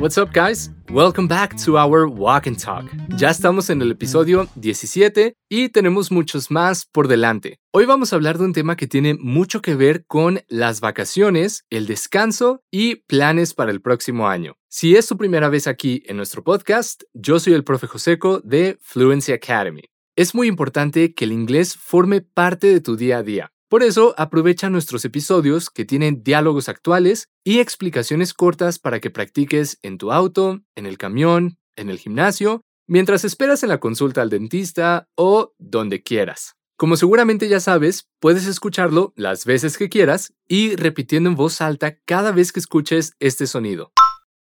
What's up, guys? Welcome back to our Walk and Talk. Ya estamos en el episodio 17 y tenemos muchos más por delante. Hoy vamos a hablar de un tema que tiene mucho que ver con las vacaciones, el descanso y planes para el próximo año. Si es tu primera vez aquí en nuestro podcast, yo soy el profe Joseco de Fluency Academy. Es muy importante que el inglés forme parte de tu día a día. Por eso, aprovecha nuestros episodios que tienen diálogos actuales y explicaciones cortas para que practiques en tu auto, en el camión, en el gimnasio, mientras esperas en la consulta al dentista o donde quieras. Como seguramente ya sabes, puedes escucharlo las veces que quieras y repitiendo en voz alta cada vez que escuches este sonido.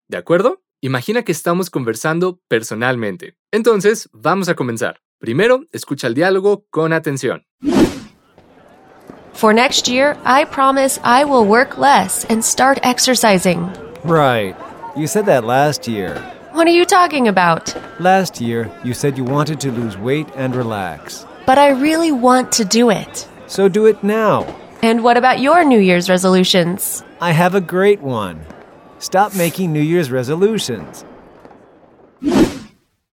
¿De acuerdo? Imagina que estamos conversando personalmente. Entonces, vamos a comenzar. Primero, escucha el diálogo con atención. For next year, I promise I will work less and start exercising. Right. You said that last year. What are you talking about? Last year, you said you wanted to lose weight and relax. But I really want to do it. So do it now. And what about your New Year's resolutions? I have a great one. Stop making New Year's resolutions.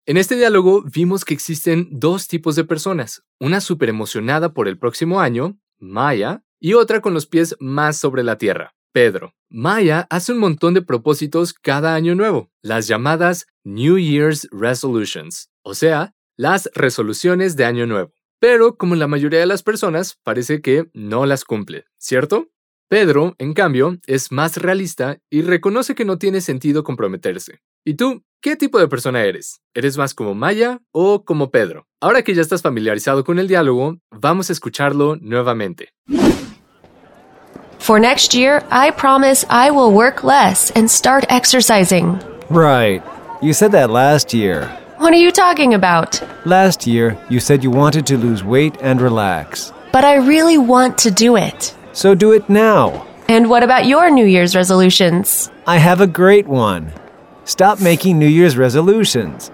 En este diálogo vimos que existen dos tipos de personas, una súper emocionada por el próximo año, Maya, y otra con los pies más sobre la tierra, Pedro. Maya hace un montón de propósitos cada año nuevo, las llamadas New Year's Resolutions, o sea, las resoluciones de año nuevo. Pero como la mayoría de las personas, parece que no las cumple, ¿cierto? Pedro, en cambio, es más realista y reconoce que no tiene sentido comprometerse. ¿Y tú, qué tipo de persona eres? ¿Eres más como Maya o como Pedro? Ahora que ya estás familiarizado con el diálogo, vamos a escucharlo nuevamente. For next year, I promise I will work less and start exercising. Right. You said that last year. What are you talking about? Last year, you said you wanted to lose weight and relax. But I really want to do it. So do it now. And what about your New Year's resolutions? I have a great one. Stop making New Year's resolutions.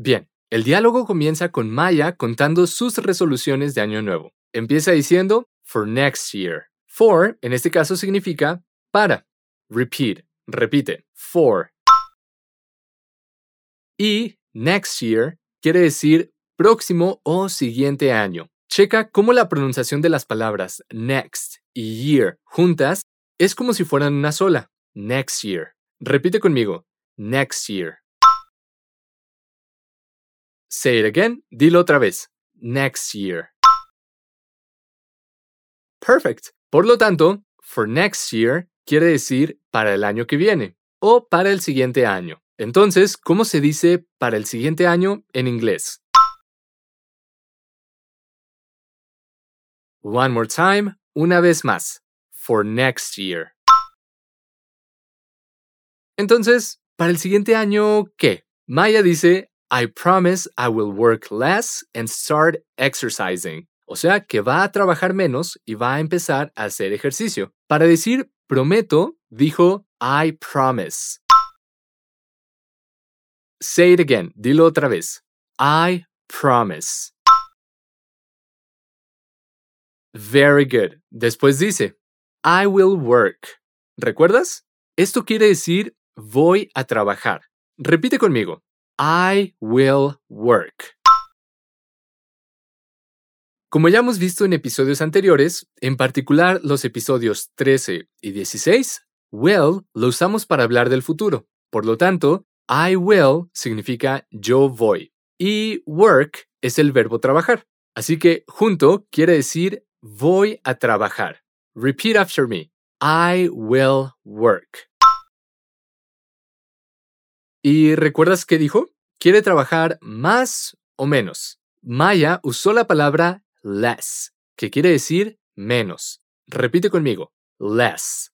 Bien, el diálogo comienza con Maya contando sus resoluciones de año nuevo. Empieza diciendo for next year. For, en este caso, significa para. Repeat, repite, for. Y next year quiere decir próximo o siguiente año. Checa cómo la pronunciación de las palabras next y year juntas es como si fueran una sola. Next year. Repite conmigo. Next year. Say it again. Dilo otra vez. Next year. Perfect. Por lo tanto, for next year quiere decir para el año que viene o para el siguiente año. Entonces, ¿cómo se dice para el siguiente año en inglés? One more time, una vez más. For next year. Entonces, para el siguiente año, ¿qué? Maya dice, I promise I will work less and start exercising. O sea, que va a trabajar menos y va a empezar a hacer ejercicio. Para decir prometo, dijo I promise. Say it again, dilo otra vez. I promise. Very good. Después dice, I will work. ¿Recuerdas? Esto quiere decir voy a trabajar. Repite conmigo. I will work. Como ya hemos visto en episodios anteriores, en particular los episodios 13 y 16, will lo usamos para hablar del futuro. Por lo tanto, I will significa yo voy y work es el verbo trabajar. Así que junto quiere decir voy a trabajar. Repeat after me. I will work. ¿Y recuerdas qué dijo? ¿Quiere trabajar más o menos? Maya usó la palabra less, que quiere decir menos. Repite conmigo. Less.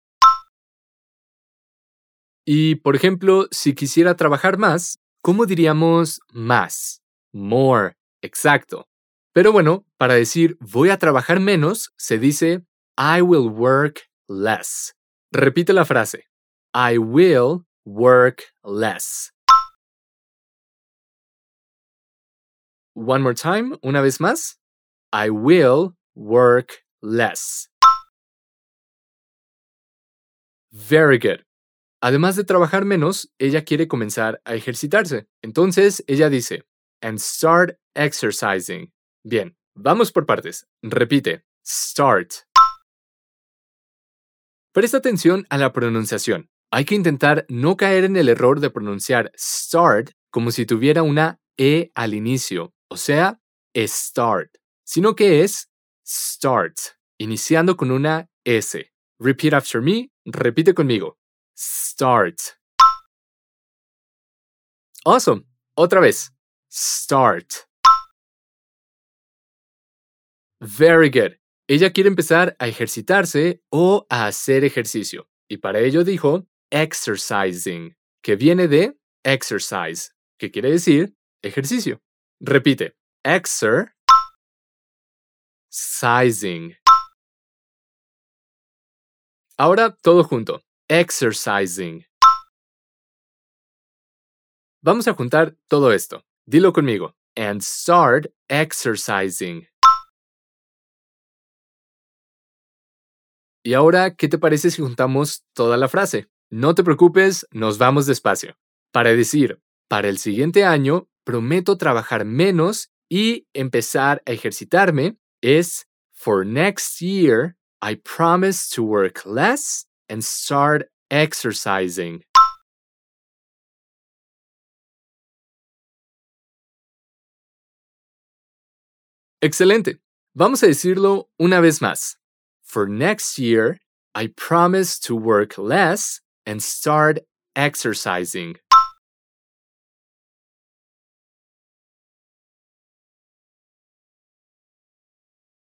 Y, por ejemplo, si quisiera trabajar más, ¿cómo diríamos más? More. Exacto. Pero bueno, para decir voy a trabajar menos, se dice I will work less. Repite la frase. I will work less. One more time, una vez más. I will work less. Very good. además de trabajar menos, ella quiere comenzar a ejercitarse. Entonces, ella dice, and start exercising. Bien, vamos por partes. Repite, start. Presta atención a la pronunciación. Hay que intentar no caer en el error de pronunciar start como si tuviera una E al inicio, o sea, start, sino que es start, iniciando con una S. Repeat after me, repite conmigo. Start. Awesome. Otra vez. Start. Very good. Ella quiere empezar a ejercitarse o a hacer ejercicio. Y para ello dijo exercising, que viene de exercise, que quiere decir ejercicio. Repite, exercising. Ahora todo junto, exercising. Vamos a juntar todo esto. Dilo conmigo. And start exercising. Y ahora, ¿qué te parece si juntamos toda la frase? No te preocupes, nos vamos despacio. Para decir, para el siguiente año, prometo trabajar menos y empezar a ejercitarme, es For next year, I promise to work less and start exercising. Excelente. Vamos a decirlo una vez más. For next year, I promise to work less and start exercising.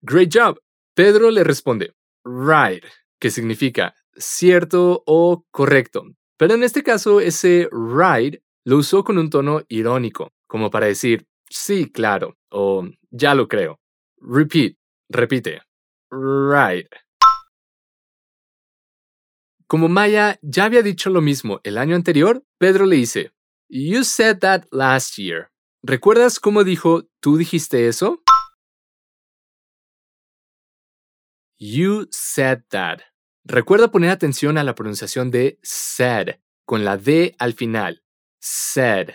Great job. Pedro le responde, right, que significa cierto o correcto. Pero en este caso, ese right lo usó con un tono irónico, como para decir, sí, claro, o ya lo creo. Repeat, repite. Right. Como Maya ya había dicho lo mismo el año anterior, Pedro le dice, You said that last year. ¿Recuerdas cómo dijo, tú dijiste eso? You said that. Recuerda poner atención a la pronunciación de said, con la D al final. Said.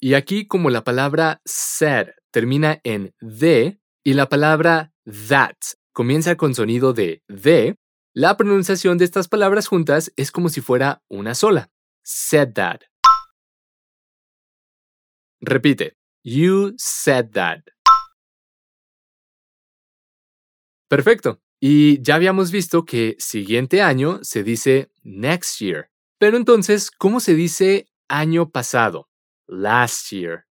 Y aquí como la palabra said termina en D y la palabra that comienza con sonido de D, la pronunciación de estas palabras juntas es como si fuera una sola. Said that. Repite. You said that. Perfecto. Y ya habíamos visto que siguiente año se dice next year. Pero entonces, ¿cómo se dice año pasado? Last year.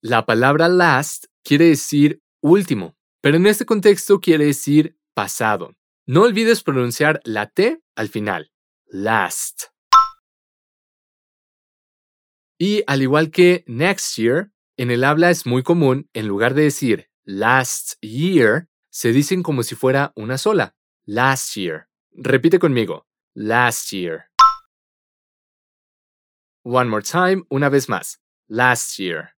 La palabra last quiere decir último, pero en este contexto quiere decir pasado. No olvides pronunciar la T al final. Last. Y al igual que next year, en el habla es muy común, en lugar de decir last year, se dicen como si fuera una sola. Last year. Repite conmigo. Last year. One more time, una vez más. Last year.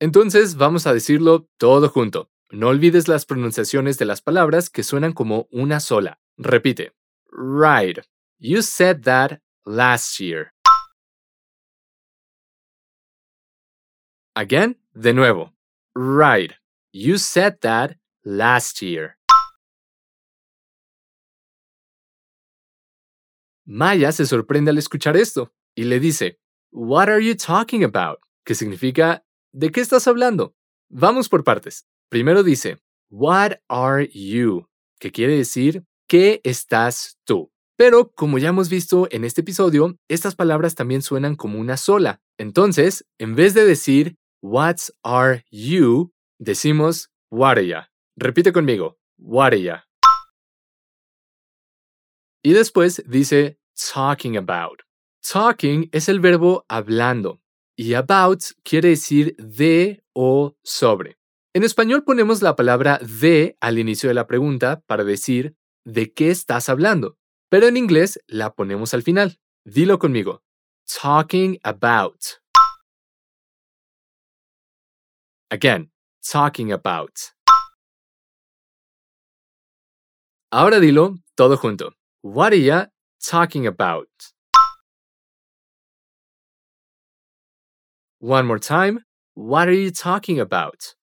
Entonces vamos a decirlo todo junto. No olvides las pronunciaciones de las palabras que suenan como una sola. Repite. Right. You said that last year. Again, de nuevo. Right. You said that last year. Maya se sorprende al escuchar esto y le dice, What are you talking about? que significa ¿De qué estás hablando? Vamos por partes. Primero dice, What are you? que quiere decir, ¿qué estás tú? Pero, como ya hemos visto en este episodio, estas palabras también suenan como una sola. Entonces, en vez de decir, What are you? decimos, What are ya? Repite conmigo, What are ya? Y después dice, Talking about. Talking es el verbo hablando. Y about quiere decir de o sobre. En español ponemos la palabra de al inicio de la pregunta para decir ¿de qué estás hablando? Pero en inglés la ponemos al final. Dilo conmigo. Talking about. Again, talking about. Ahora dilo todo junto. What are you talking about? One more time. What are you talking about?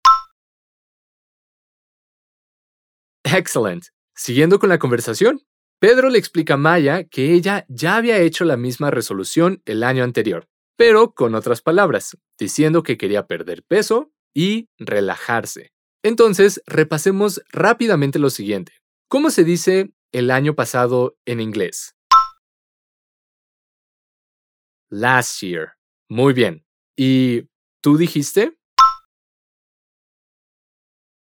Excellent. Siguiendo con la conversación, Pedro le explica a Maya que ella ya había hecho la misma resolución el año anterior, pero con otras palabras, diciendo que quería perder peso y relajarse. Entonces, repasemos rápidamente lo siguiente. ¿Cómo se dice el año pasado en inglés? Last year. Muy bien. ¿Y tú dijiste?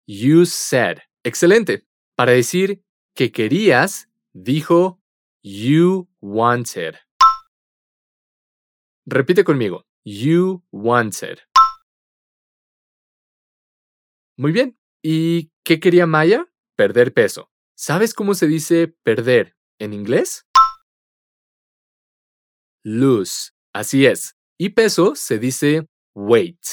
You said. Excelente. Para decir que querías, dijo you wanted. Repite conmigo. You wanted. Muy bien. ¿Y qué quería Maya? Perder peso. ¿Sabes cómo se dice perder en inglés? Lose. Así es. Y peso se dice weight.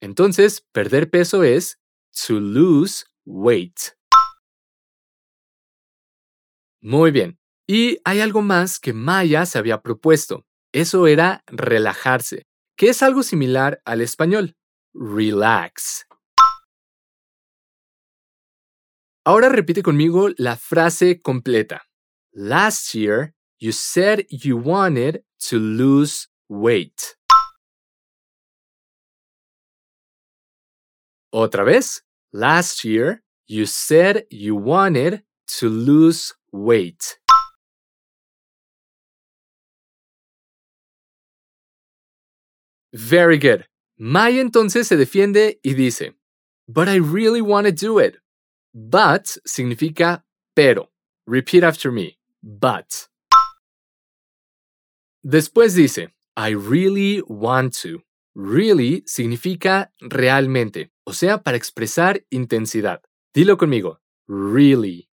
Entonces, perder peso es to lose weight. Muy bien. Y hay algo más que Maya se había propuesto. Eso era relajarse, que es algo similar al español. Relax. Ahora repite conmigo la frase completa. Last year, you said you wanted to lose weight. Otra vez. Last year, you said you wanted to lose weight. Very good. Maya entonces se defiende y dice, But I really want to do it. But significa pero. Repeat after me. But. Después dice, I really want to. Really significa realmente, o sea, para expresar intensidad. Dilo conmigo. Really.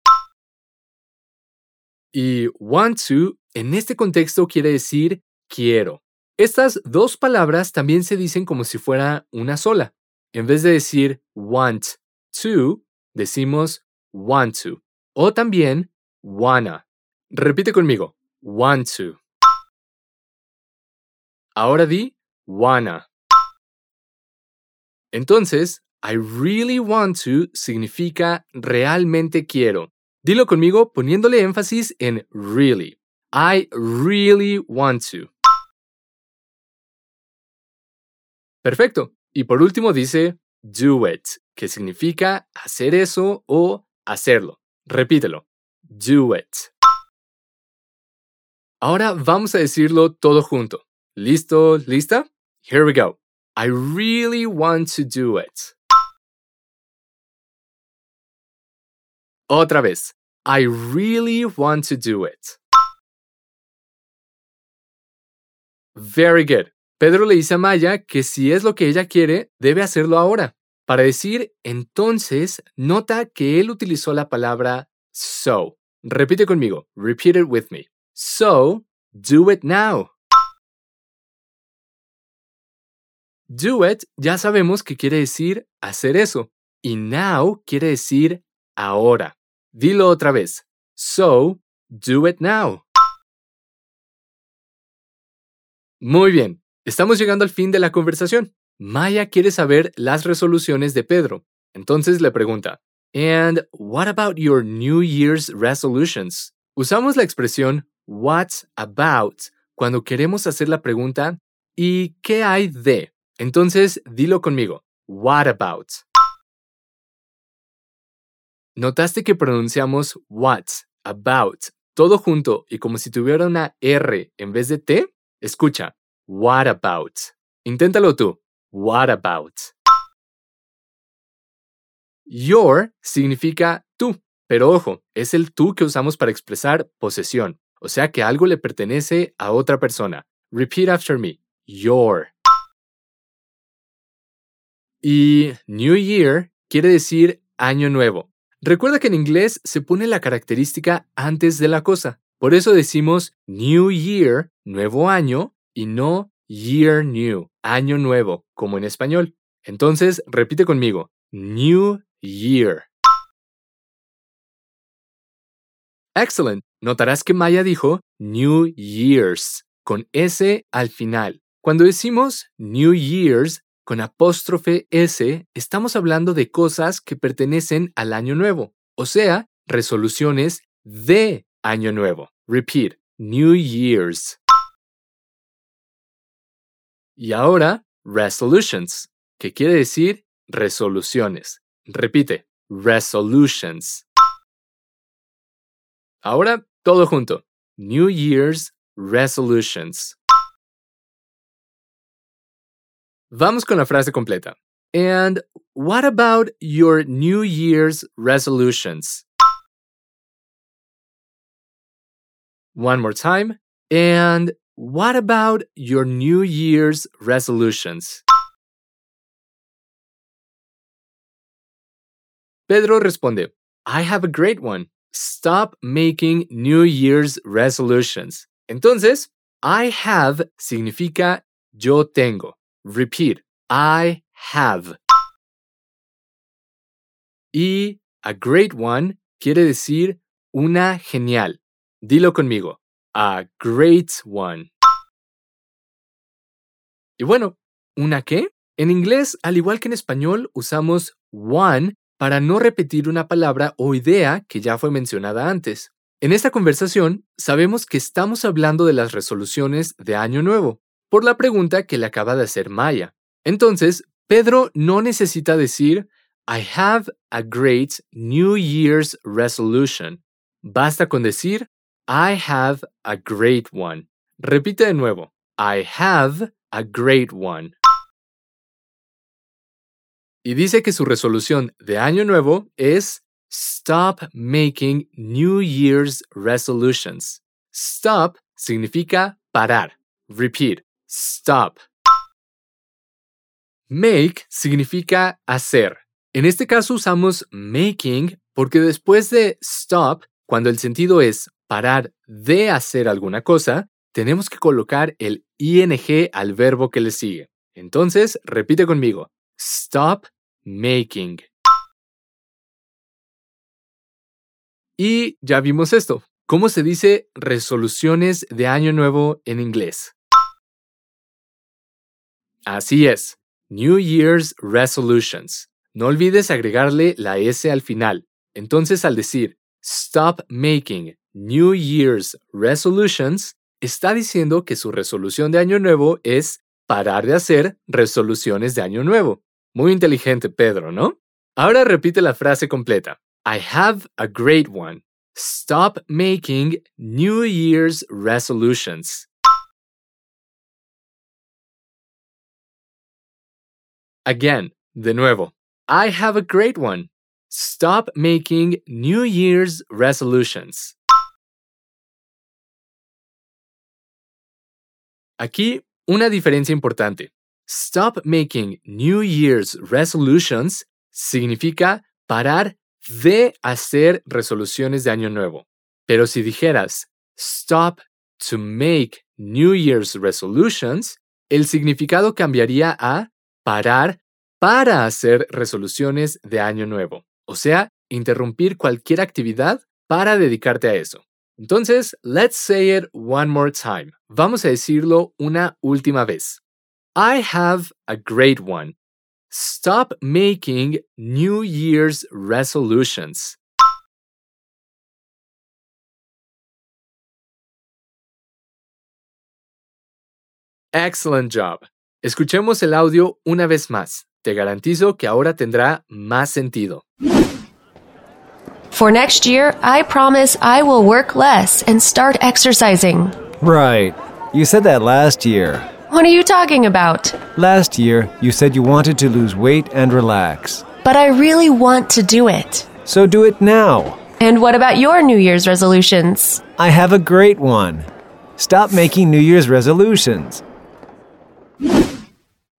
Y want to, en este contexto quiere decir quiero. Estas dos palabras también se dicen como si fuera una sola. En vez de decir want to, decimos want to. O también wanna. Repite conmigo. Want to. Ahora di wanna. Entonces, I really want to significa realmente quiero. Dilo conmigo poniéndole énfasis en really. I really want to. Perfecto. Y por último dice do it, que significa hacer eso o hacerlo. Repítelo. Do it. Ahora vamos a decirlo todo junto. ¿Listo? ¿Lista? Here we go. I really want to do it. Otra vez. I really want to do it. Very good. Pedro le dice a Maya que si es lo que ella quiere, debe hacerlo ahora. Para decir entonces, nota que él utilizó la palabra so. Repite conmigo. Repeat it with me. So, do it now. Do it ya sabemos que quiere decir hacer eso. Y now quiere decir ahora. Dilo otra vez. So, do it now. Muy bien. Estamos llegando al fin de la conversación. Maya quiere saber las resoluciones de Pedro. Entonces le pregunta, And what about your New Year's resolutions? Usamos la expresión what's about cuando queremos hacer la pregunta ¿y qué hay de? Entonces, dilo conmigo. What about? ¿Notaste que pronunciamos what, about, todo junto y como si tuviera una R en vez de T? Escucha. What about? Inténtalo tú. What about? Your significa tú, pero ojo, es el tú que usamos para expresar posesión, o sea que algo le pertenece a otra persona. Repeat after me. Your. Y New Year quiere decir año nuevo. Recuerda que en inglés se pone la característica antes de la cosa. Por eso decimos New Year, nuevo año, y no Year New, año nuevo, como en español. Entonces, repite conmigo, New Year. Excellent. Notarás que Maya dijo New Year's con S al final. Cuando decimos New Year's con apóstrofe S, estamos hablando de cosas que pertenecen al año nuevo, o sea, resoluciones de año nuevo. Repeat, New Year's. Y ahora, resolutions, que quiere decir resoluciones. Repite, resolutions. Ahora, todo junto. New Year's resolutions. Vamos con la frase completa. And what about your New Year's resolutions? One more time. And what about your New Year's resolutions? Pedro responde, I have a great one. Stop making New Year's resolutions. Entonces, I have significa yo tengo. Repeat, I have. Y a great one quiere decir una genial. Dilo conmigo, a great one. Y bueno, ¿una qué? En inglés, al igual que en español, usamos one para no repetir una palabra o idea que ya fue mencionada antes. En esta conversación, sabemos que estamos hablando de las resoluciones de Año Nuevo, por la pregunta que le acaba de hacer Maya. Entonces, Pedro no necesita decir, I have a great New Year's resolution. Basta con decir, I have a great one. Repite de nuevo, I have a great one y dice que su resolución de año nuevo es Stop making New Year's resolutions. Stop significa parar. Repeat. Stop. Make significa hacer. En este caso usamos making porque después de stop, cuando el sentido es parar de hacer alguna cosa, tenemos que colocar el ing al verbo que le sigue. Entonces, repite conmigo. Stop making. Y ya vimos esto. ¿Cómo se dice resoluciones de año nuevo en inglés? Así es, New Year's Resolutions. No olvides agregarle la S al final. Entonces al decir Stop making New Year's Resolutions, está diciendo que su resolución de año nuevo es parar de hacer resoluciones de año nuevo. Muy inteligente, Pedro, ¿no? Ahora repite la frase completa. I have a great one. Stop making New Year's resolutions. Again, de nuevo. I have a great one. Stop making New Year's resolutions. Aquí, una diferencia importante. Stop making New Year's resolutions significa parar de hacer resoluciones de año nuevo. Pero si dijeras stop to make New Year's resolutions, el significado cambiaría a parar para hacer resoluciones de año nuevo. O sea, interrumpir cualquier actividad para dedicarte a eso. Entonces, let's say it one more time. Vamos a decirlo una última vez. I have a great one. Stop making New Year's resolutions. Excellent job. Escuchemos el audio una vez más. Te garantizo que ahora tendrá más sentido. For next year, I promise I will work less and start exercising. Right. You said that last year. What are you talking about? Last year, you said you wanted to lose weight and relax. But I really want to do it. So do it now. And what about your New Year's resolutions? I have a great one. Stop making New Year's resolutions.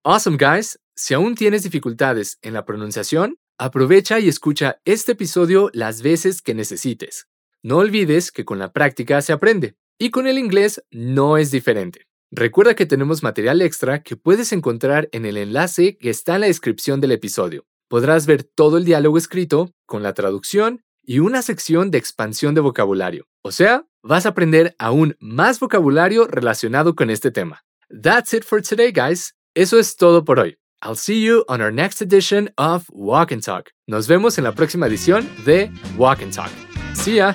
Awesome, guys. Si aún tienes dificultades en la pronunciación, aprovecha y escucha este episodio las veces que necesites. No olvides que con la práctica se aprende, y con el inglés no es diferente. Recuerda que tenemos material extra que puedes encontrar en el enlace que está en la descripción del episodio. Podrás ver todo el diálogo escrito, con la traducción y una sección de expansión de vocabulario. O sea, vas a aprender aún más vocabulario relacionado con este tema. That's it for today, guys. Eso es todo por hoy. I'll see you on our next edition of Walk and Talk. Nos vemos en la próxima edición de Walk and Talk. See ya.